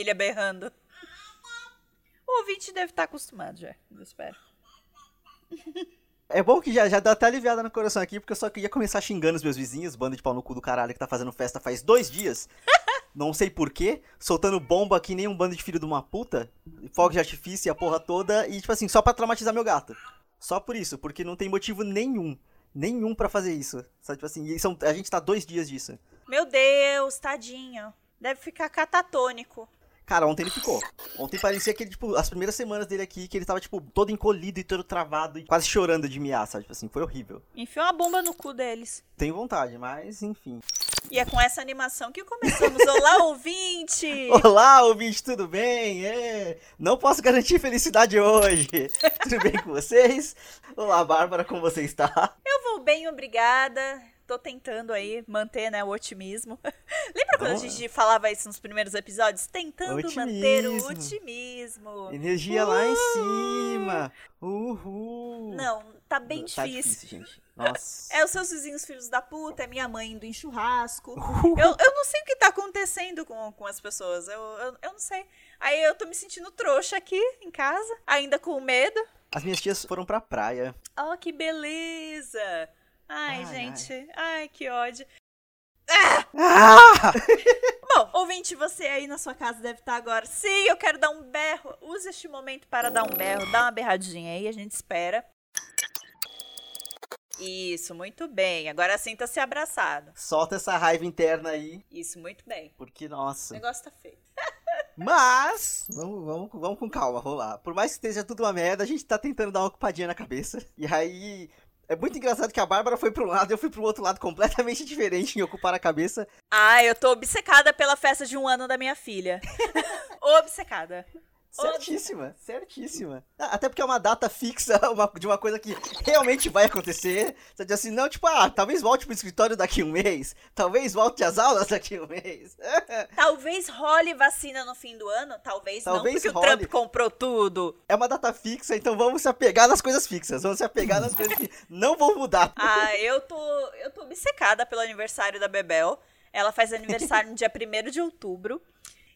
Filha berrando. O ouvinte deve estar acostumado já, eu espero. É bom que já, já dá até aliviada no coração aqui, porque eu só queria começar xingando os meus vizinhos, banda de pau no cu do caralho que tá fazendo festa faz dois dias. Não sei porquê, soltando bomba que nem um bando de filho de uma puta, fogo de artifício e a porra toda, e tipo assim, só pra traumatizar meu gato. Só por isso, porque não tem motivo nenhum, nenhum pra fazer isso. Só tipo assim, são, a gente tá dois dias disso. Meu Deus, tadinho. Deve ficar catatônico. Cara, ontem ele ficou. Ontem parecia que ele, tipo, as primeiras semanas dele aqui, que ele tava, tipo, todo encolhido e todo travado e quase chorando de miar, sabe? Tipo assim, foi horrível. Enfiou uma bomba no cu deles. Tenho vontade, mas enfim. E é com essa animação que começamos. Olá, ouvinte! Olá, ouvinte, tudo bem? É. Não posso garantir felicidade hoje. tudo bem com vocês? Olá, Bárbara, como você está? Eu vou bem, obrigada tô tentando aí manter, né, o otimismo. Lembra quando a gente falava isso nos primeiros episódios? Tentando otimismo. manter o otimismo. Energia lá em cima. Uhul. Não, tá bem tá difícil. gente. Nossa. É os seus vizinhos filhos da puta, é minha mãe indo em churrasco. Eu, eu não sei o que tá acontecendo com, com as pessoas. Eu, eu, eu não sei. Aí eu tô me sentindo trouxa aqui em casa, ainda com medo. As minhas tias foram pra praia. Oh, que beleza! Ai, ai gente. Ai. ai. que ódio. Ah! Ah! Bom, ouvinte, você aí na sua casa deve estar agora. Sim, eu quero dar um berro. Use este momento para dar um berro. Dá uma berradinha aí, a gente espera. Isso, muito bem. Agora sinta-se abraçado. Solta essa raiva interna aí. Isso, muito bem. Porque, nossa. O negócio tá feio. Mas, vamos, vamos, vamos com calma, vamos lá. Por mais que esteja tudo uma merda, a gente tá tentando dar uma ocupadinha na cabeça. E aí, é muito engraçado que a Bárbara foi para um lado e eu fui para o outro lado completamente diferente em ocupar a cabeça. Ah, eu tô obcecada pela festa de um ano da minha filha. obcecada. Certíssima, certíssima. Ah, até porque é uma data fixa uma, de uma coisa que realmente vai acontecer. Você diz assim, não, tipo, ah, talvez volte pro escritório daqui a um mês. Talvez volte às aulas daqui a um mês. talvez role vacina no fim do ano. Talvez, talvez não, porque role. o Trump comprou tudo. É uma data fixa, então vamos se apegar nas coisas fixas. Vamos se apegar nas coisas que não vão mudar. Ah, eu tô, eu tô obcecada pelo aniversário da Bebel. Ela faz aniversário no dia 1 de outubro.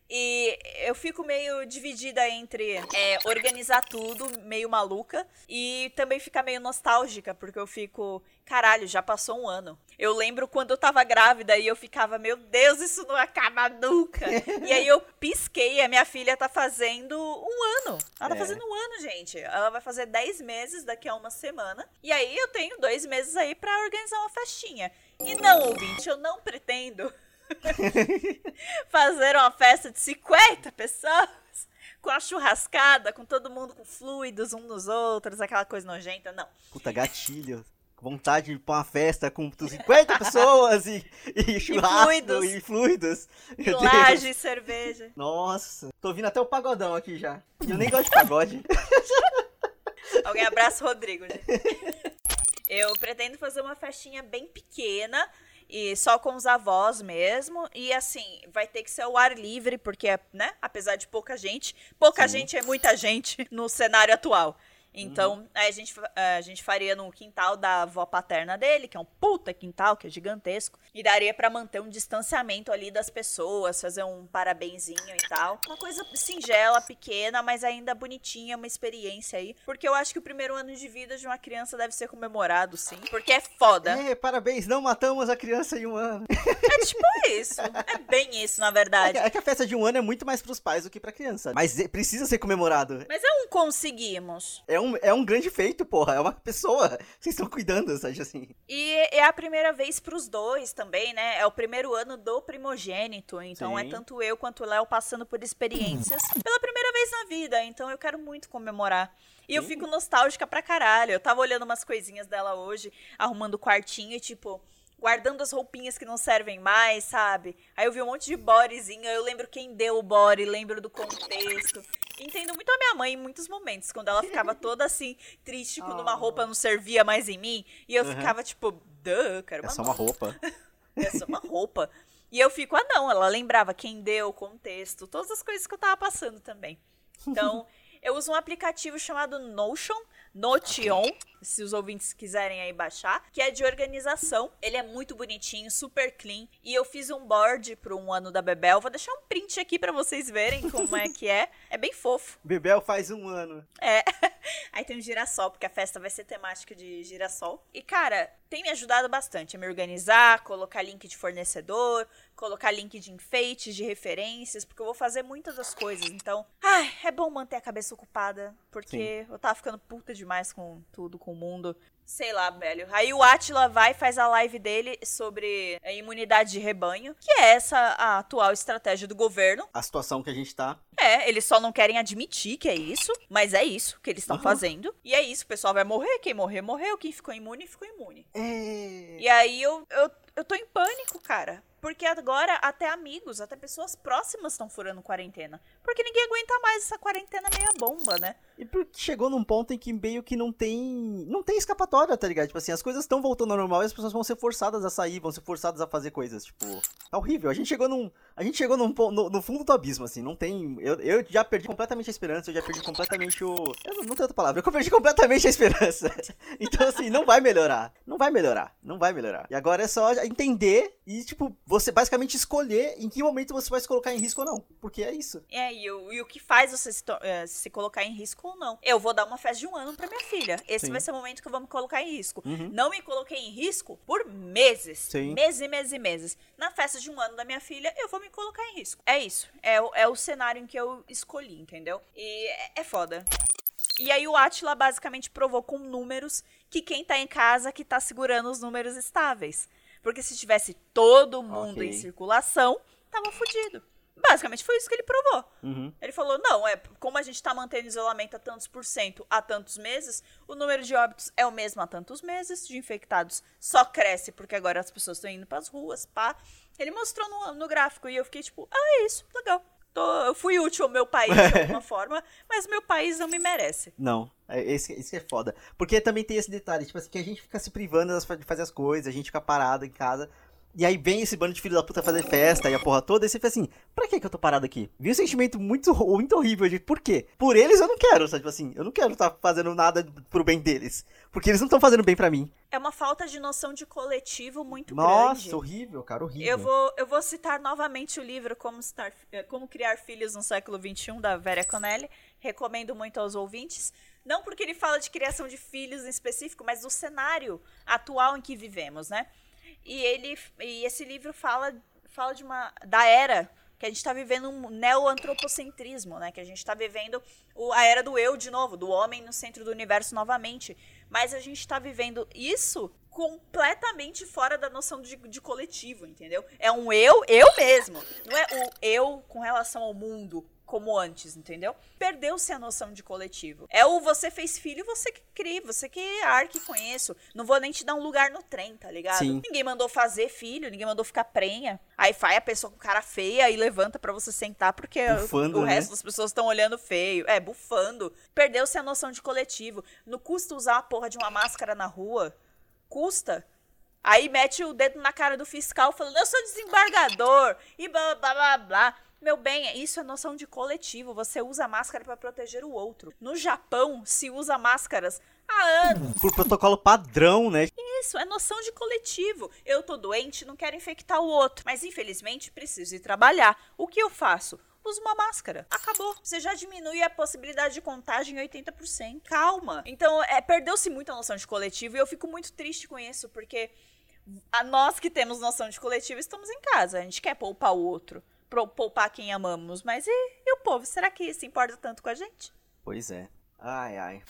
E eu fico meio dividida entre é, organizar tudo, meio maluca, e também ficar meio nostálgica, porque eu fico, caralho, já passou um ano. Eu lembro quando eu tava grávida e eu ficava, meu Deus, isso não acaba nunca. e aí eu pisquei, a minha filha tá fazendo um ano. Ela tá é. fazendo um ano, gente. Ela vai fazer 10 meses daqui a uma semana. E aí eu tenho dois meses aí para organizar uma festinha. E não, ouvinte, eu não pretendo Fazer uma festa de 50 pessoas com a churrascada, com todo mundo com fluidos um nos outros, aquela coisa nojenta, não. Puta, gatilho. Vontade de ir pra uma festa com 50 pessoas e, e churrasco e fluidos. E, fluidos. e laje e cerveja. Nossa, tô ouvindo até o pagodão aqui já. Eu nem gosto de pagode. Alguém abraça o Rodrigo, gente. Eu pretendo fazer uma festinha bem pequena, e só com os avós mesmo. E assim, vai ter que ser o ar livre, porque, né, apesar de pouca gente, pouca Sim. gente é muita gente no cenário atual. Então, uhum. a, gente, a gente faria no quintal da avó paterna dele, que é um puta quintal, que é gigantesco. E daria para manter um distanciamento ali das pessoas, fazer um parabenzinho e tal. Uma coisa singela, pequena, mas ainda bonitinha, uma experiência aí. Porque eu acho que o primeiro ano de vida de uma criança deve ser comemorado, sim. Porque é foda. É, parabéns, não matamos a criança em um ano. É tipo isso. É bem isso, na verdade. É, é que a festa de um ano é muito mais pros pais do que pra criança. Mas é, precisa ser comemorado. Mas é um conseguimos. É um um, é um grande feito, porra. É uma pessoa. Vocês estão cuidando, sabe assim? E é a primeira vez pros dois também, né? É o primeiro ano do primogênito. Então é Sim. é tanto eu quanto o Léo passando por experiências pela primeira vez na vida. Então eu quero muito comemorar. E Sim. eu fico nostálgica pra caralho. Eu tava olhando umas coisinhas dela hoje, arrumando o quartinho e tipo guardando as roupinhas que não servem mais, sabe? Aí eu vi um monte de bodyzinho, eu lembro quem deu o body, lembro do contexto. Entendo muito a minha mãe em muitos momentos, quando ela ficava toda assim, triste, quando oh. uma roupa não servia mais em mim, e eu uhum. ficava tipo, duh, quero uma É só uma roupa. é só uma roupa. E eu fico, ah não, ela lembrava quem deu, o contexto, todas as coisas que eu tava passando também. Então, eu uso um aplicativo chamado Notion, Notion, se os ouvintes quiserem aí baixar, que é de organização. Ele é muito bonitinho, super clean. E eu fiz um board pro um ano da Bebel. Vou deixar um print aqui para vocês verem como é que é. É bem fofo. Bebel faz um ano. É. Aí tem um girassol, porque a festa vai ser temática de girassol. E, cara, tem me ajudado bastante a me organizar, colocar link de fornecedor, colocar link de enfeites, de referências, porque eu vou fazer muitas das coisas. Então, ai, é bom manter a cabeça ocupada, porque Sim. eu tava ficando puta demais com tudo, com o mundo. Sei lá, velho. Aí o Atila vai e faz a live dele sobre a imunidade de rebanho, que é essa a atual estratégia do governo. A situação que a gente tá. É, eles só não querem admitir que é isso, mas é isso que eles estão uhum. fazendo. E é isso, o pessoal vai morrer. Quem morrer, morreu. Quem ficou imune, ficou imune. É... E aí eu, eu, eu tô em pânico, cara. Porque agora até amigos, até pessoas próximas estão furando quarentena. Porque ninguém aguenta mais essa quarentena meia bomba, né? E porque chegou num ponto em que meio que não tem. Não tem escapatória, tá ligado? Tipo assim, as coisas estão voltando ao normal e as pessoas vão ser forçadas a sair, vão ser forçadas a fazer coisas. Tipo, tá horrível. A gente chegou num. A gente chegou num, no, no fundo do abismo, assim. Não tem. Eu, eu já perdi completamente a esperança, eu já perdi completamente o. Eu não, não tenho outra palavra. Eu perdi completamente a esperança. Então, assim, não vai melhorar. Não vai melhorar. Não vai melhorar. E agora é só entender e, tipo, você basicamente escolher em que momento você vai se colocar em risco ou não. Porque é isso. É, e, o, e o que faz você se, uh, se colocar em risco ou não. Eu vou dar uma festa de um ano pra minha filha. Esse Sim. vai ser o momento que eu vou me colocar em risco. Uhum. Não me coloquei em risco por meses. Sim. Meses e meses e meses. Na festa de um ano da minha filha, eu vou me colocar em risco. É isso. É, é o cenário em que eu escolhi, entendeu? E é, é foda. E aí o Atila basicamente provou com números que quem tá em casa que tá segurando os números estáveis. Porque se tivesse todo mundo okay. em circulação, tava fudido. Basicamente foi isso que ele provou. Uhum. Ele falou: não, é como a gente está mantendo isolamento a tantos por cento há tantos meses, o número de óbitos é o mesmo há tantos meses, de infectados só cresce porque agora as pessoas estão indo para as ruas, pá. Ele mostrou no, no gráfico e eu fiquei tipo: ah, é isso, legal. Tô, eu fui útil ao meu país de alguma forma, mas meu país não me merece. Não, é, esse, esse é foda. Porque também tem esse detalhe, tipo assim, que a gente fica se privando de fazer as coisas, a gente fica parado em casa. E aí vem esse bando de filho da puta fazer festa e a porra toda, e você fica assim, pra que que eu tô parado aqui? Vi um sentimento muito, muito horrível de por quê? Por eles eu não quero, sabe? Tipo assim, eu não quero estar tá fazendo nada pro bem deles. Porque eles não estão fazendo bem para mim. É uma falta de noção de coletivo muito Nossa, grande. Nossa, horrível, cara, horrível. Eu vou, eu vou citar novamente o livro Como, Estar, eh, Como Criar Filhos no Século XXI, da Vera Conelli. Recomendo muito aos ouvintes. Não porque ele fala de criação de filhos em específico, mas do cenário atual em que vivemos, né? E ele e esse livro fala fala de uma da era que a gente está vivendo um neoantropocentrismo, né? Que a gente está vivendo o, a era do eu de novo, do homem no centro do universo novamente. Mas a gente está vivendo isso completamente fora da noção de, de, coletivo, entendeu? É um eu, eu mesmo. Não é o eu com relação ao mundo, como antes, entendeu? Perdeu-se a noção de coletivo. É o você fez filho, você que cria, você que arque com isso. Não vou nem te dar um lugar no trem, tá ligado? Sim. Ninguém mandou fazer filho, ninguém mandou ficar prenha. Aí vai a pessoa com cara feia e levanta para você sentar porque bufando, o, o né? resto das pessoas estão olhando feio. É, bufando. Perdeu-se a noção de coletivo. Não custa usar a porra de uma máscara na rua. Custa. Aí mete o dedo na cara do fiscal falando, eu sou desembargador e blá blá blá blá. Meu bem, isso é noção de coletivo. Você usa máscara para proteger o outro. No Japão, se usa máscaras há anos. Por protocolo padrão, né? Isso, é noção de coletivo. Eu tô doente, não quero infectar o outro. Mas infelizmente preciso ir trabalhar. O que eu faço? usa uma máscara. Acabou. Você já diminui a possibilidade de contágio em 80%. Calma. Então, é, perdeu-se muito a noção de coletivo e eu fico muito triste com isso, porque a nós que temos noção de coletivo estamos em casa. A gente quer poupar o outro poupar quem amamos. Mas e, e o povo? Será que se importa tanto com a gente? Pois é. Ai, ai.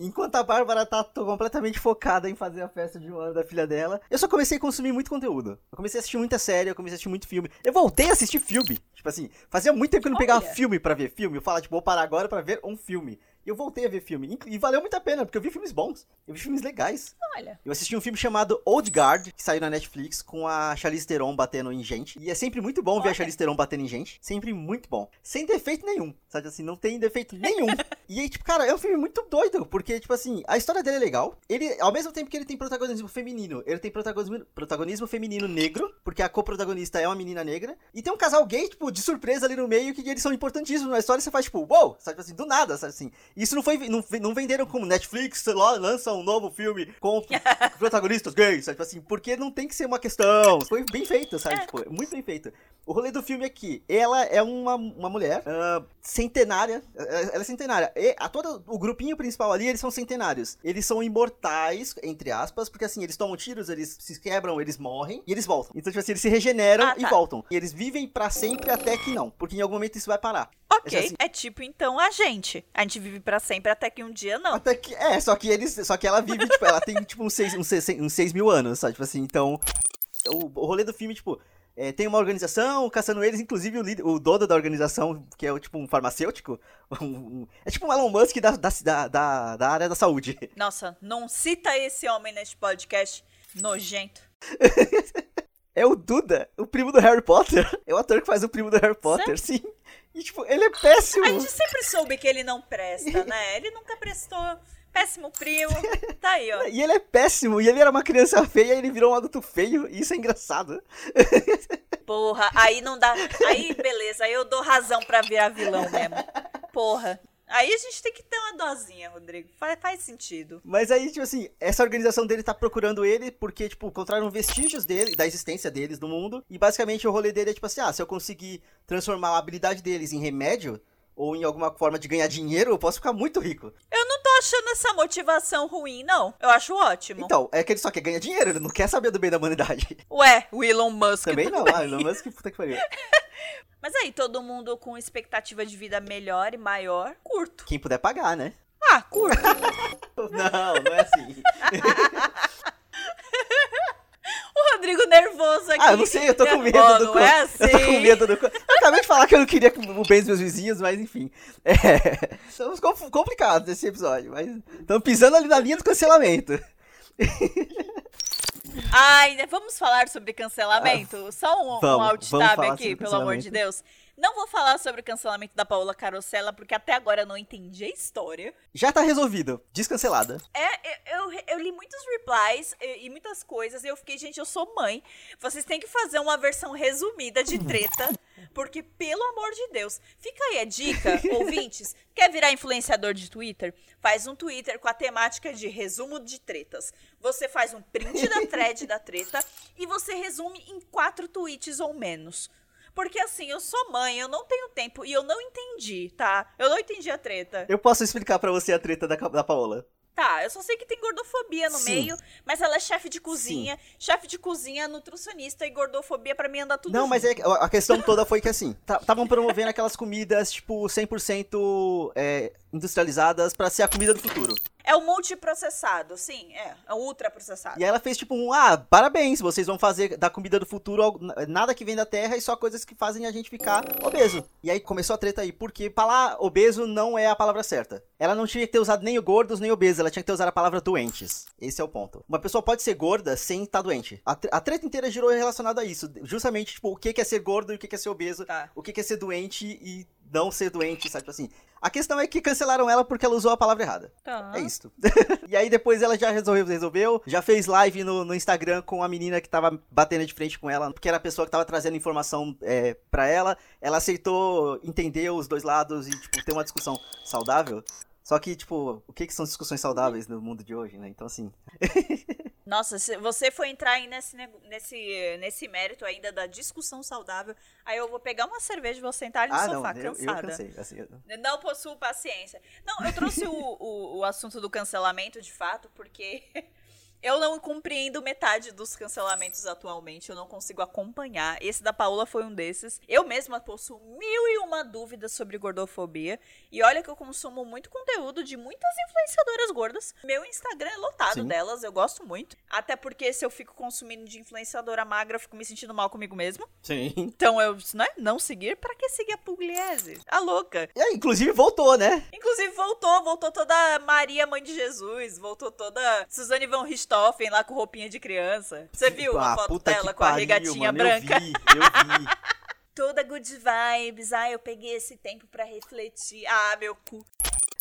Enquanto a Bárbara tá completamente focada em fazer a festa de um ano da filha dela, eu só comecei a consumir muito conteúdo. Eu comecei a assistir muita série, eu comecei a assistir muito filme. Eu voltei a assistir filme. Tipo assim, fazia muito tempo que eu não pegava Olha. filme para ver filme. Eu falava, tipo, vou parar agora para ver um filme. E eu voltei a ver filme. E valeu muito a pena, porque eu vi filmes bons. Eu vi filmes legais. Olha. Eu assisti um filme chamado Old Guard, que saiu na Netflix, com a Charlize Theron batendo em gente. E é sempre muito bom Olha. ver a Charlize Theron batendo em gente. Sempre muito bom. Sem defeito nenhum. Sabe assim, não tem defeito nenhum. E aí, tipo, cara, é um filme muito doido, porque, tipo assim, a história dele é legal. Ele, ao mesmo tempo que ele tem protagonismo feminino, ele tem protagonismo, protagonismo feminino negro, porque a co-protagonista é uma menina negra. E tem um casal gay, tipo, de surpresa ali no meio, que eles são importantíssimos na história. E você faz, tipo, uou, wow! sabe assim, do nada, sabe assim. Isso não foi, não, não venderam como Netflix, sei lá, lança um novo filme com protagonistas gays, sabe assim, porque não tem que ser uma questão. Foi bem feito, sabe? Tipo, muito bem feito. O rolê do filme é que ela é uma, uma mulher uh, centenária. Ela é centenária. E a todo o grupinho principal ali, eles são centenários. Eles são imortais, entre aspas, porque assim, eles tomam tiros, eles se quebram, eles morrem e eles voltam. Então, tipo assim, eles se regeneram ah, tá. e voltam. E eles vivem para sempre até que não, porque em algum momento isso vai parar. Ok, assim, é tipo então a gente. A gente vive para sempre até que um dia não. Até que, é, só que eles, só que ela vive, tipo, ela tem tipo uns 6 uns seis, uns seis mil anos, sabe? Tipo assim, então o, o rolê do filme, tipo, é, tem uma organização caçando eles, inclusive o, líder, o dono da organização, que é tipo um farmacêutico, um, é tipo um Elon Musk da, da, da, da, área da saúde. Nossa, não cita esse homem neste podcast nojento. é o Duda, o primo do Harry Potter. É o ator que faz o primo do Harry Potter, sim. E tipo, ele é péssimo. A gente sempre soube que ele não presta, né? Ele nunca prestou. Péssimo primo. Tá aí, ó. E ele é péssimo. E ele era uma criança feia e ele virou um adulto feio. E isso é engraçado. Porra, aí não dá. Aí, beleza. Aí eu dou razão pra virar vilão mesmo. Porra. Aí a gente tem que ter uma dosinha, Rodrigo. Faz, faz sentido. Mas aí, tipo assim, essa organização dele tá procurando ele porque, tipo, encontraram vestígios dele, da existência deles no mundo. E basicamente o rolê dele é tipo assim: ah, se eu conseguir transformar a habilidade deles em remédio, ou em alguma forma de ganhar dinheiro, eu posso ficar muito rico. Eu não achando essa motivação ruim, não. Eu acho ótimo. Então, é que ele só quer ganhar dinheiro, ele não quer saber do bem da humanidade. Ué, o Elon Musk. Também não, ah, Elon Musk, puta que pariu. Mas aí, todo mundo com expectativa de vida melhor e maior, curto. Quem puder pagar, né? Ah, curto. não, não é assim. O Rodrigo nervoso aqui. Ah, eu não sei, eu tô com medo oh, do. Não é assim. Eu tô com assim. medo do. Eu acabei de falar que eu não queria o bem dos meus vizinhos, mas enfim. É. Estamos complicados nesse episódio, mas estamos pisando ali na linha do cancelamento. Ai, né, vamos falar sobre cancelamento? Ah, Só um, vamos, um alt tab aqui, pelo amor de Deus. Não vou falar sobre o cancelamento da Paola Carosella, porque até agora eu não entendi a história. Já tá resolvido. Descancelada. É, eu, eu, eu li muitos replies e, e, muitas coisas, e eu fiquei, gente, eu sou mãe. Vocês têm que fazer uma versão resumida de treta, porque, pelo amor de Deus, fica aí a dica, ouvintes. Quer virar influenciador de Twitter? Faz um Twitter com a temática de resumo de tretas. Você faz um print da thread da treta e você resume em quatro tweets ou menos. Porque assim, eu sou mãe, eu não tenho tempo e eu não entendi, tá? Eu não entendi a treta. Eu posso explicar para você a treta da, da Paola. Tá, eu só sei que tem gordofobia no Sim. meio, mas ela é chefe de cozinha. Sim. Chefe de cozinha, nutricionista e gordofobia para mim andar tudo Não, junto. mas é, a questão toda foi que assim, estavam promovendo aquelas comidas, tipo, 100% é, industrializadas para ser a comida do futuro. É o multiprocessado, sim, é. É o ultraprocessado. E aí ela fez tipo um, ah, parabéns, vocês vão fazer da comida do futuro nada que vem da terra e só coisas que fazem a gente ficar obeso. E aí começou a treta aí, porque falar obeso não é a palavra certa. Ela não tinha que ter usado nem o gordos nem obeso, ela tinha que ter usado a palavra doentes. Esse é o ponto. Uma pessoa pode ser gorda sem estar tá doente. A, a treta inteira girou relacionada a isso. Justamente, tipo, o que é ser gordo e o que é ser obeso, tá. o que é ser doente e não ser doente, sabe? Tipo assim, a questão é que cancelaram ela porque ela usou a palavra errada. Tá. É isso. e aí depois ela já resolveu, resolveu, já fez live no, no, Instagram com a menina que tava batendo de frente com ela, porque era a pessoa que tava trazendo informação é, para ela. Ela aceitou entender os dois lados e, tipo, ter uma discussão saudável. Só que, tipo, o que, que são discussões saudáveis no mundo de hoje, né? Então, assim. Nossa, se você for entrar aí nesse, nesse, nesse mérito ainda da discussão saudável, aí eu vou pegar uma cerveja e vou sentar no ah, sofá, não, cansada. Eu, eu cansei, assim, eu... Não possuo paciência. Não, eu trouxe o, o, o assunto do cancelamento, de fato, porque Eu não compreendo metade dos cancelamentos atualmente, eu não consigo acompanhar. Esse da Paola foi um desses. Eu mesma possuo mil e uma dúvidas sobre gordofobia. E olha que eu consumo muito conteúdo de muitas influenciadoras gordas. Meu Instagram é lotado Sim. delas, eu gosto muito. Até porque se eu fico consumindo de influenciadora magra, eu fico me sentindo mal comigo mesmo. Sim. Então eu, né, não seguir. Pra que seguir a Pugliese? A louca. E, inclusive voltou, né? Inclusive voltou, voltou toda Maria, mãe de Jesus, voltou toda Suzane von Richthofen Richthofen lá com roupinha de criança. Você viu ah, a foto dela com pariu, a regatinha mano, branca? Eu vi, eu vi. Toda good vibes. Ah, eu peguei esse tempo para refletir. Ah, meu cu.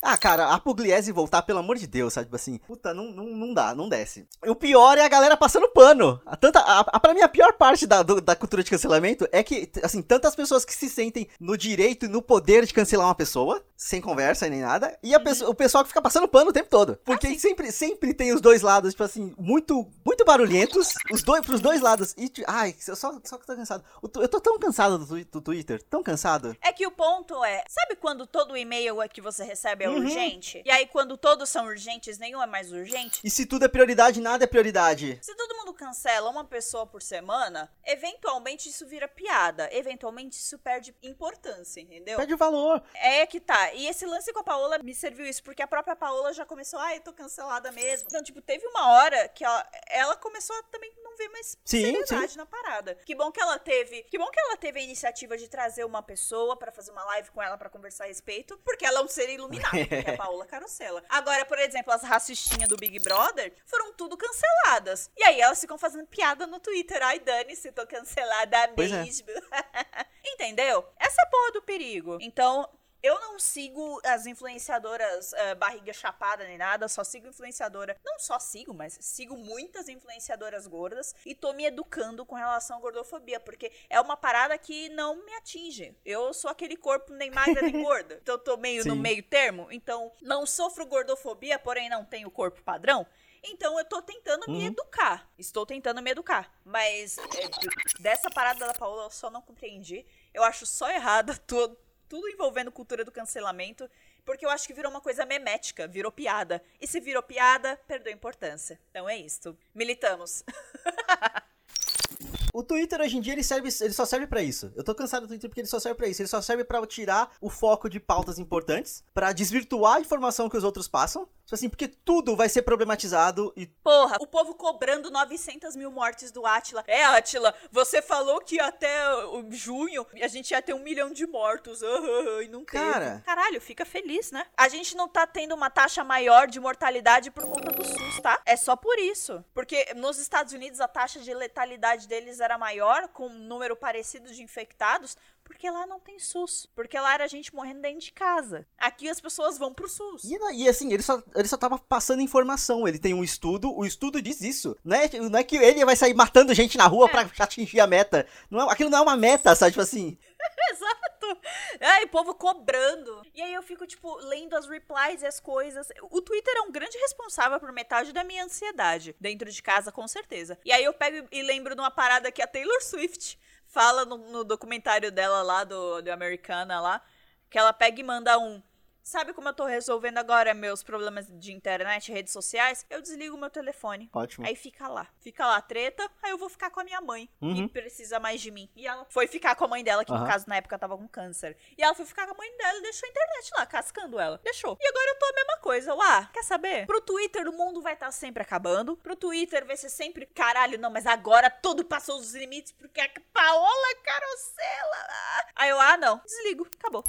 Ah, cara, a Pugliese voltar, pelo amor de Deus, sabe? Tipo assim, puta, não, não, não dá, não desce. E o pior é a galera passando pano. A tanta, a, a, pra mim, a pior parte da, do, da cultura de cancelamento é que, assim, tantas pessoas que se sentem no direito e no poder de cancelar uma pessoa, sem conversa nem nada, e uhum. pessoa, o pessoal que fica passando pano o tempo todo. Porque ah, sempre, sempre tem os dois lados, tipo assim, muito, muito barulhentos, os dois, pros dois lados. E, ai, eu só, só que tô cansado. Eu tô tão cansado do, do Twitter, tão cansado. É que o ponto é, sabe quando todo e-mail que você recebe é uhum. urgente? E aí quando todos são urgentes, nenhum é mais urgente? E se tudo é prioridade, nada é prioridade. Se todo mundo cancela uma pessoa por semana, eventualmente isso vira piada. Eventualmente isso perde importância, entendeu? Perde valor. É que tá. E esse lance com a Paola me serviu isso, porque a própria Paola já começou, ah, eu tô cancelada mesmo. Então, tipo, teve uma hora que ela, ela começou a também não ver mais sim, seriedade sim. na parada. Que bom que ela teve, que bom que ela teve a iniciativa de trazer uma pessoa para fazer uma live com ela para conversar a respeito, porque ela é um ser iluminado, é a Paola Carosella. Agora, por exemplo, as racistinhas do Big Brother foram tudo canceladas. E aí elas ficam fazendo piada no Twitter. Ai, Dani, se tô cancelada pois é. mesmo. É. Entendeu? Essa é a porra do perigo. Então, eu não sigo as influenciadoras uh, barriga chapada nem nada, só sigo influenciadora. Não só sigo, mas sigo muitas influenciadoras gordas e tô me educando com relação à gordofobia, porque é uma parada que não me atinge. Eu sou aquele corpo nem magra nem gorda. Então eu tô meio Sim. no meio termo. Então não sofro gordofobia, porém não tenho corpo padrão. Então eu tô tentando uhum. me educar. Estou tentando me educar. Mas é, dessa parada da Paola eu só não compreendi. Eu acho só errada tudo tudo envolvendo cultura do cancelamento, porque eu acho que virou uma coisa memética, virou piada. E se virou piada, perdeu importância. Então é isso. Militamos. O Twitter hoje em dia ele serve, ele só serve para isso. Eu tô cansado do Twitter porque ele só serve para isso. Ele só serve para tirar o foco de pautas importantes, para desvirtuar a informação que os outros passam. Tipo assim, porque tudo vai ser problematizado e. Porra, o povo cobrando 900 mil mortes do Atila. É, Atila, você falou que até junho a gente ia ter um milhão de mortos. Uh, uh, e não teve. Cara. Caralho, fica feliz, né? A gente não tá tendo uma taxa maior de mortalidade por conta do SUS, tá? É só por isso. Porque nos Estados Unidos a taxa de letalidade deles era maior, com um número parecido de infectados, porque lá não tem SUS. Porque lá era gente morrendo dentro de casa. Aqui as pessoas vão pro SUS. E, e assim, ele só, ele só tava passando informação. Ele tem um estudo, o estudo diz isso. Não é, não é que ele vai sair matando gente na rua é. pra atingir a meta. Não é, aquilo não é uma meta, sabe? Tipo assim. Exato. Ai, povo cobrando. E aí eu fico, tipo, lendo as replies e as coisas. O Twitter é um grande responsável por metade da minha ansiedade. Dentro de casa, com certeza. E aí eu pego e lembro de uma parada que a Taylor Swift fala no, no documentário dela lá, do, do Americana lá, que ela pega e manda um Sabe como eu tô resolvendo agora meus problemas de internet, redes sociais? Eu desligo meu telefone. Ótimo. Aí fica lá. Fica lá a treta, aí eu vou ficar com a minha mãe, uhum. que precisa mais de mim. E ela foi ficar com a mãe dela, que uhum. no caso na época tava com câncer. E ela foi ficar com a mãe dela e deixou a internet lá, cascando ela. Deixou. E agora eu tô a mesma coisa. Lá, quer saber? Pro Twitter o mundo vai estar tá sempre acabando. Pro Twitter vai ser sempre, caralho, não, mas agora tudo passou os limites porque a Paola Carosella. Aí eu, ah, não. Desligo. Acabou.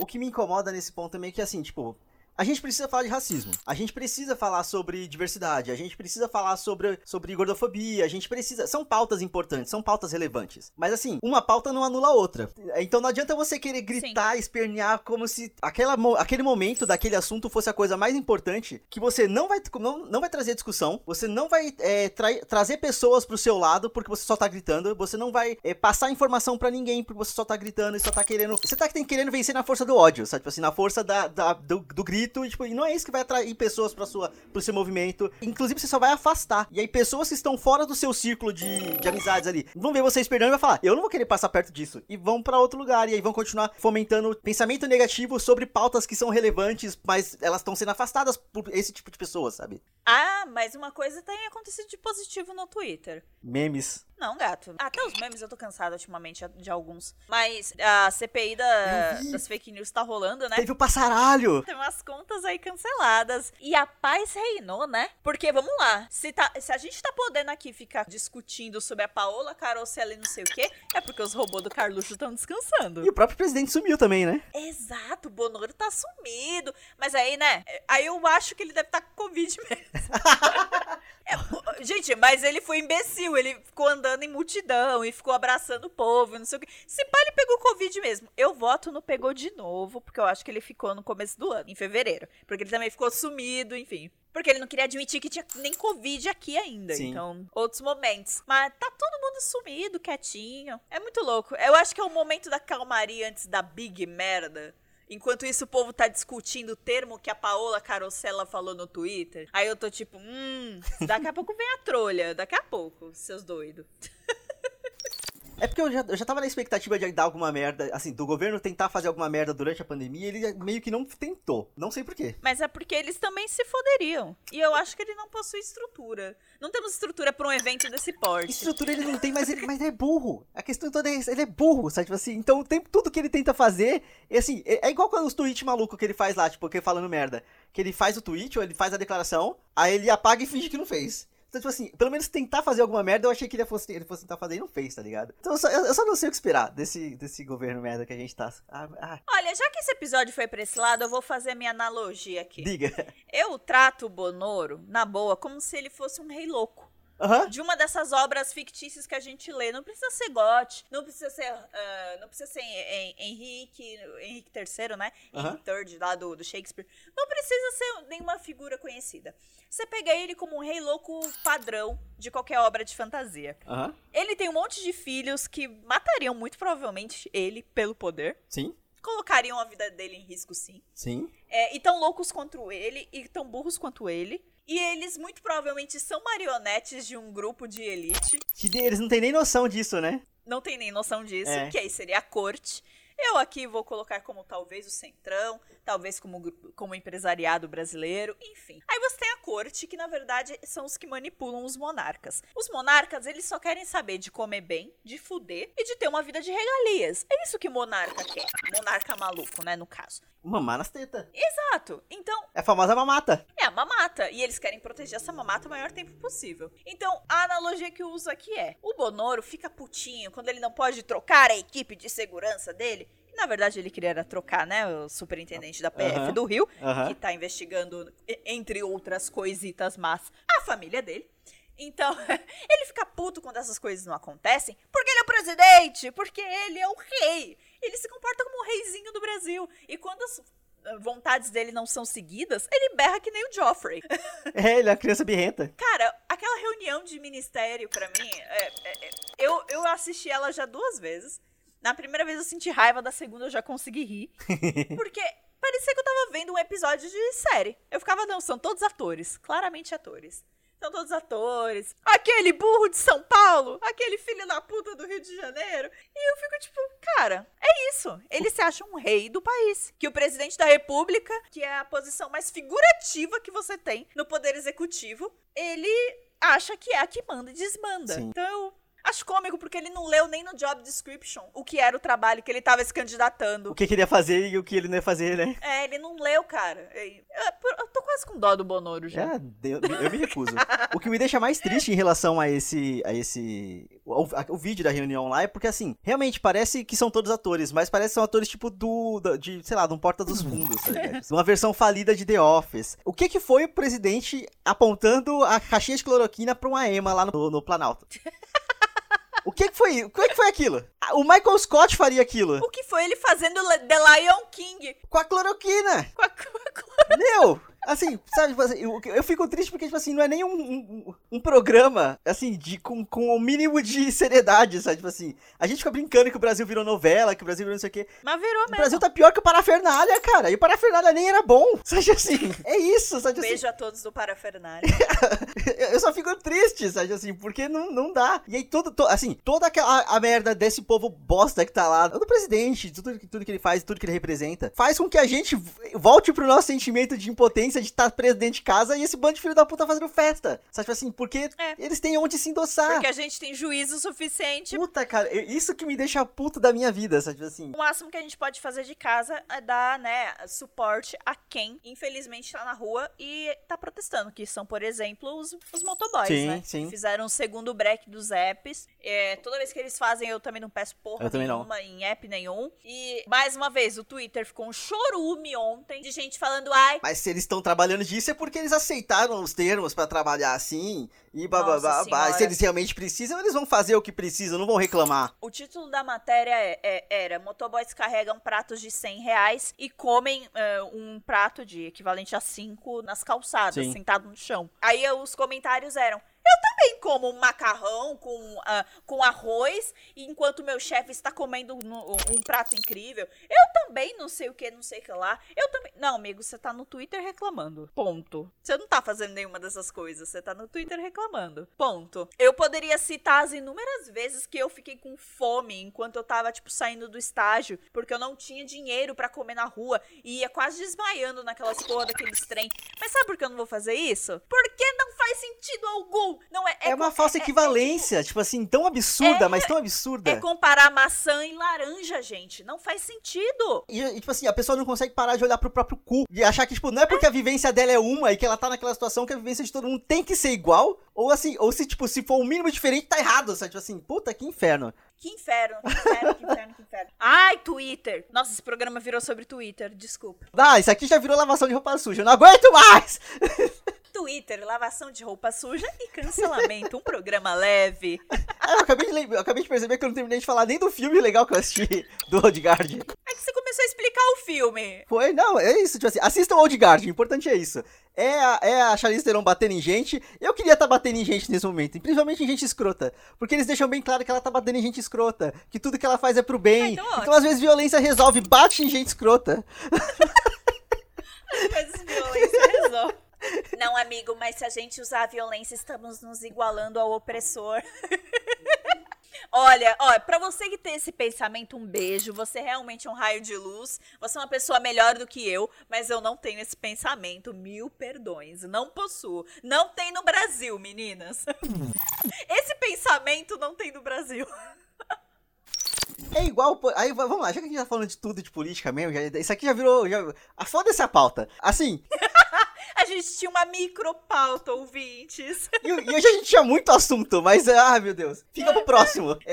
O que me incomoda nesse ponto também é que, assim, tipo, a gente precisa falar de racismo. A gente precisa falar sobre diversidade. A gente precisa falar sobre, sobre gordofobia. A gente precisa. São pautas importantes, são pautas relevantes. Mas assim, uma pauta não anula a outra. Então não adianta você querer gritar, Sim. espernear como se aquela, aquele momento daquele assunto fosse a coisa mais importante. Que você não vai, não, não vai trazer discussão. Você não vai é, tra trazer pessoas pro seu lado porque você só tá gritando. Você não vai é, passar informação para ninguém porque você só tá gritando e só tá querendo. Você tá querendo vencer na força do ódio, sabe? Tipo assim, na força da, da do, do grito e, tipo, e não é isso que vai atrair pessoas para sua pro seu movimento. Inclusive, você só vai afastar. E aí, pessoas que estão fora do seu círculo de, de amizades ali vão ver você esperando e vai falar: Eu não vou querer passar perto disso. E vão para outro lugar. E aí vão continuar fomentando pensamento negativo sobre pautas que são relevantes, mas elas estão sendo afastadas por esse tipo de pessoas, sabe? Ah, mas uma coisa tem acontecido de positivo no Twitter. Memes. Não, gato. Até os memes eu tô cansada ultimamente de alguns. Mas a CPI da, das fake news tá rolando, né? Teve o passaralho. Tem umas contas aí canceladas. E a paz reinou, né? Porque, vamos lá, se, tá, se a gente tá podendo aqui ficar discutindo sobre a Paola Carosella e não sei o quê, é porque os robôs do Carluxo estão descansando. E o próprio presidente sumiu também, né? Exato, o Bonoro tá sumido. Mas aí, né, aí eu acho que ele deve estar tá com Covid mesmo. é, gente, mas ele foi imbecil, ele ficou andando em multidão e ficou abraçando o povo, não sei o quê. Se pá, ele pegou pegou Covid mesmo. Eu voto no pegou de novo, porque eu acho que ele ficou no começo do ano, em fevereiro. Porque ele também ficou sumido, enfim. Porque ele não queria admitir que tinha nem Covid aqui ainda. Sim. Então, outros momentos. Mas tá todo mundo sumido, quietinho. É muito louco. Eu acho que é o momento da calmaria antes da big merda. Enquanto isso, o povo tá discutindo o termo que a Paola Carosella falou no Twitter. Aí eu tô tipo, hum, daqui a pouco vem a trolha. Daqui a pouco, seus doidos. É porque eu já, eu já tava na expectativa de dar alguma merda, assim, do governo tentar fazer alguma merda durante a pandemia, ele meio que não tentou. Não sei porquê. Mas é porque eles também se foderiam. E eu acho que ele não possui estrutura. Não temos estrutura pra um evento desse porte. Estrutura ele não tem, mas ele, mas ele é burro. A questão toda é essa, ele é burro, sabe? Tipo assim, então tem, tudo que ele tenta fazer, é assim, é, é igual com os tweets malucos que ele faz lá, tipo, que falando merda. Que ele faz o tweet, ou ele faz a declaração, aí ele apaga e finge que não fez. Então, tipo assim, pelo menos tentar fazer alguma merda, eu achei que ele fosse, ele fosse tentar fazer e não fez, tá ligado? Então eu só, eu só não sei o que esperar desse, desse governo merda que a gente tá. Ah, ah, Olha, já que esse episódio foi pra esse lado, eu vou fazer a minha analogia aqui. diga. Eu trato o Bonoro, na boa, como se ele fosse um rei louco. Aham. De uma dessas obras fictícias que a gente lê. Não precisa ser Gotti, não precisa ser. ah, não precisa ser Hen- Henrique. Henrique III, né? Aham. Henrique III, lá do, do Shakespeare. Não precisa ser nenhuma figura conhecida. Você pega ele como um rei louco padrão de qualquer obra de fantasia. Aham. Ele tem um monte de filhos que matariam muito provavelmente ele pelo poder. Sim. Colocariam a vida dele em risco, sim. Sim. É, e tão loucos quanto ele, e tão burros quanto ele. E eles muito provavelmente são marionetes de um grupo de elite. Eles não têm nem noção disso, né? Não tem nem noção disso, É. que aí seria a corte. Eu aqui vou colocar como talvez o centrão, talvez como, como empresariado brasileiro, enfim. Aí você tem a corte, que na verdade são os que manipulam os monarcas. Os monarcas, eles só querem saber de comer bem, de fuder e de ter uma vida de regalias. É isso que monarca quer. Monarca maluco, né, no caso. Mamar nas tetas. Exato. Então, É a famosa mamata. é a mamata. E eles querem proteger essa mamata o maior tempo possível. Então, a analogia que eu uso aqui é: o Bonoro fica putinho quando ele não pode trocar a equipe de segurança dele. Na verdade, ele queria trocar, né? O superintendente da PF Aham. do Rio, Aham. que tá investigando, entre outras coisitas más, a família dele. Então, ele fica puto quando essas coisas não acontecem, porque ele é o presidente, porque ele é o rei. Ele se comporta como o reizinho do Brasil. E quando as eh, vontades dele não são seguidas, ele berra que nem o Joffrey. É, ele é uma criança birrenta. Cara, aquela reunião de ministério, pra mim, é- é- é- eu, eu assisti ela já duas vezes. Na primeira vez eu senti raiva, da segunda eu já consegui rir. Porque parecia que eu tava vendo um episódio de série. Eu ficava, não, são todos atores, claramente atores. São todos atores. Aquele burro de São Paulo, aquele filho da puta do Rio de Janeiro. E eu fico tipo, cara, é isso. Ele se acha um rei do país. Que o presidente da república, que é a posição mais figurativa que você tem no poder executivo, ele acha que é a que manda e desmanda. Sim. Então, acho cômico porque ele não leu nem no job description o que era o trabalho que ele tava se candidatando. O que queria fazer e o que ele não ia fazer, né? É, ele não leu, cara. Eu, tô quase com dó do Bonoro já. É, eu, eu me recuso. o que me deixa mais triste em relação a esse. a esse. O, a- o vídeo da reunião lá é porque, assim, realmente parece que são todos atores, mas parece que são atores tipo do. de, sei lá, de um Porta dos Fundos, tá ligado? Uma versão falida de The Office. O que que foi o presidente apontando a caixinha de cloroquina pra uma ema lá no, no Planalto? O que que foi? O que que foi aquilo? O Michael Scott faria aquilo. O que foi ele fazendo The Lion King? Com a cloroquina. Com a, com a- Meu, assim, sabe, tipo assim, eu, eu fico triste porque, tipo assim, não é nem um, um, um programa, assim, de, com, com o mínimo de seriedade, sabe? Tipo assim, a gente fica brincando que o Brasil virou novela, que o Brasil virou não sei o quê. Mas virou O mesmo. Brasil tá pior que o Parafernália, cara. E o Parafernália nem era bom, sabe assim? É isso, sabe assim? Beijo a todos do Parafernália. Eu só fico triste, sabe assim, porque não, não dá. E aí, todo, to- assim, toda aquela a merda desse povo bosta que tá lá, do presidente, tudo, tudo que ele faz, tudo que ele representa, faz com que a gente volte pro nosso sentimento de impotência de estar preso dentro de casa e esse bando de filho da puta fazendo festa. Sabe tipo assim, porque É. eles têm onde se endossar. Porque a gente tem juízo suficiente. Puta, cara, isso que me deixa puto da minha vida, sabe tipo assim. O máximo que a gente pode fazer de casa é dar, né, suporte a quem, infelizmente, tá na rua e tá protestando, que são, por exemplo, os, os motoboys, Sim, né? sim. Fizeram o segundo break dos apps. É, toda vez que eles fazem, eu também não peço porra Eu nenhuma em app nenhum. E, mais uma vez, o Twitter ficou um chorume ontem de gente falando, ai, Mas se eles estão estão trabalhando disso é porque eles aceitaram os termos pra trabalhar assim e bababá. Se eles realmente precisam, eles vão fazer o que precisam, não vão reclamar. O título da matéria é- é- era Motoboys carregam pratos de 100 reais e comem é, um prato de equivalente a 5 nas calçadas, Sim. sentado no chão. Aí eh, os comentários eram... Eu também como um macarrão com, ah, com arroz, enquanto meu chefe está comendo no- um prato incrível. Eu também não sei o que, não sei o que lá. Eu também... Não, amigo, você tá no Twitter reclamando. Ponto. Você não tá fazendo nenhuma dessas coisas. Você tá no Twitter reclamando. Ponto. Eu poderia citar as inúmeras vezes que eu fiquei com fome enquanto eu tava, tipo, saindo do estágio, porque eu não tinha dinheiro pra comer na rua e ia quase desmaiando naquelas porra daqueles trem. Mas sabe por que eu não vou fazer isso? Porque não faz sentido algum. Não é, É, uma co- falsa é- é- equivalência, tipo assim, tão absurda, É- mas tão absurda. É comparar maçã e laranja, gente. Não faz sentido. E, e, tipo assim, a pessoa não consegue parar de olhar pro próprio cu. E achar que, tipo, não é porque a vivência dela é uma e que ela tá naquela situação que a vivência de todo mundo tem que ser igual. Ou assim, ou se, tipo, se for o mínimo diferente, tá errado. Sabe? Tipo assim, puta, que inferno. Que inferno, que inferno, que inferno, que inferno. Ai, Twitter. Nossa, esse programa virou sobre Twitter. Desculpa. Ah, isso aqui já virou lavação de roupa suja. Eu não aguento mais! Twitter, lavação de roupa suja e cancelamento. Um programa leve. Ah, eu, acabei de eu acabei de perceber que eu não terminei de falar nem do filme legal que eu assisti do Old Guard. É que você começou a explicar o filme. Foi, não, é isso, tipo assim, assistam Old Guard, o importante é isso. É a, é a Charlize Theron batendo em gente. Eu queria estar batendo em gente nesse momento, principalmente em gente escrota. Porque eles deixam bem claro que ela tá batendo em gente escrota, que tudo que ela faz é pro bem. Ah, então então, às vezes, violência resolve, bate em gente escrota. Mas violência resolve. Não, amigo, mas se a gente usar a violência, estamos nos igualando ao opressor. Olha, olha, pra você que tem esse pensamento, um beijo. Você realmente é um raio de luz. Você é uma pessoa melhor do que eu, mas eu não tenho esse pensamento. Mil perdões. Não possuo. Não tem no Brasil, meninas. Esse pensamento não tem no Brasil. É igual. Aí va- vamos lá, já que a gente tá falando de tudo de política mesmo, já- isso aqui já virou. Já, ah, foda-se a pauta. Assim, A gente tinha uma micropauta, ouvintes. E, hoje a gente tinha muito assunto, mas, ah, meu Deus, fica pro próximo.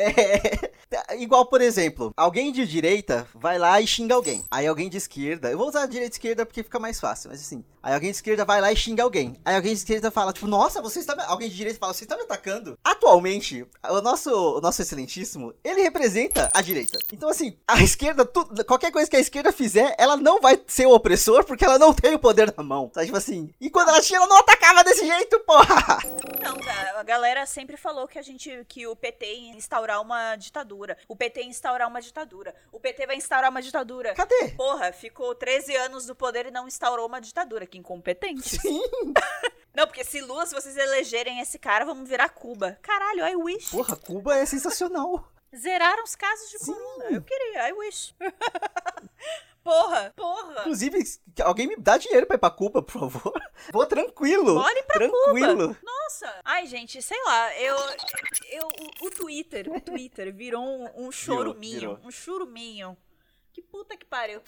É, igual, por exemplo, alguém de direita vai lá e xinga alguém. Aí alguém de esquerda, eu vou usar direita e esquerda porque fica mais fácil, mas assim. Aí alguém de esquerda vai lá e xinga alguém. Aí alguém de esquerda fala, tipo, nossa, você está. Alguém de direita fala, você está me atacando. Atualmente, o nosso, o nosso excelentíssimo, ele representa a direita. Então, assim, a esquerda, tu- qualquer coisa que a esquerda fizer, ela não vai ser o opressor porque ela não tem o poder na mão. Sabe, tipo assim. E quando ela tinha, ela não atacava desse jeito, porra! Não, a a galera sempre falou que a gente que o PT ia instaurar uma ditadura. O PT ia instaurar uma ditadura. O PT vai instaurar uma ditadura. Cadê? Porra, ficou 13 anos no poder e não instaurou uma ditadura. Que incompetente. Sim. Não, porque se Lula, se vocês elegerem esse cara, vamos virar Cuba. Caralho, I wish. Porra, Cuba é sensacional. Zeraram os casos de Sim. corona. Eu queria, I wish. porra, porra. Inclusive, alguém me dá dinheiro pra ir pra Cuba, por favor. Vou tranquilo. Bora ir pra tranquilo. Cuba. Nossa. Ai, gente, sei lá, eu. eu o, o Twitter, o Twitter virou um, um choruminho. virou. Um churuminho. Que puta que pariu.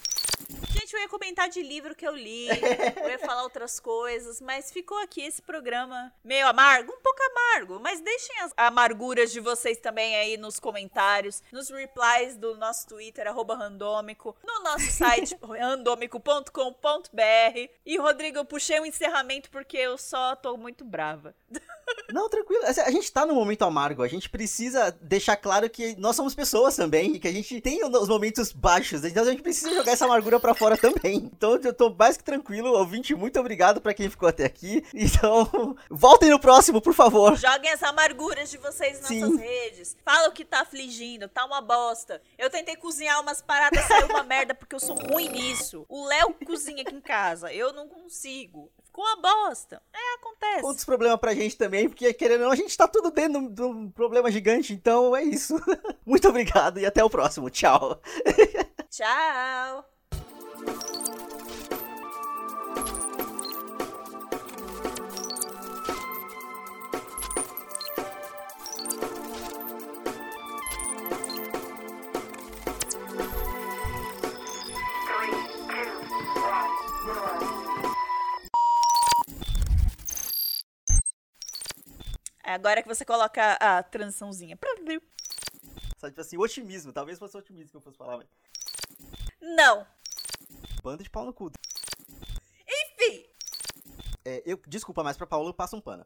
Gente, eu ia comentar de livro que eu li, eu ia falar outras coisas, mas ficou aqui esse programa meio amargo, um pouco amargo, mas deixem as amarguras de vocês também aí nos comentários, nos replies do nosso Twitter, arroba randômico, no nosso site randômico.com.br. E, Rodrigo, eu puxei o encerramento porque eu só tô muito brava. Não, tranquilo. Assim, A gente tá num momento amargo. A gente precisa deixar claro que nós somos pessoas também. E que a gente tem os momentos baixos. Então a gente precisa jogar essa amargura pra fora também. Então eu tô mais que tranquilo. Ouvinte, muito obrigado pra quem ficou até aqui. Então, voltem no próximo, por favor. Joguem as amarguras de vocês nas Sim. nossas redes. Fala o que tá afligindo, tá uma bosta. Eu tentei cozinhar umas paradas, saiu uma merda porque eu sou ruim nisso. O Léo cozinha aqui em casa, eu não consigo. Ficou uma bosta. É, acontece. Outros problemas pra gente também, porque querendo ou não, a gente tá tudo dentro de um problema gigante. Então é isso. muito obrigado e até o próximo. Tchau. Tchau. Agora que você coloca a transiçãozinha. Só tipo assim, otimismo. Talvez fosse otimismo que eu fosse falar. Mas... Não. Banda de pau no cu. Enfim. É, eu, desculpa, mas pra Paula passa um pano.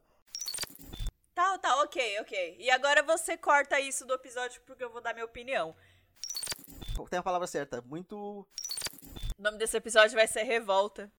Tá, tá, ok, ok. E agora você corta isso do episódio porque eu vou dar minha opinião. Tem a palavra certa. Muito. O nome desse episódio vai ser Revolta.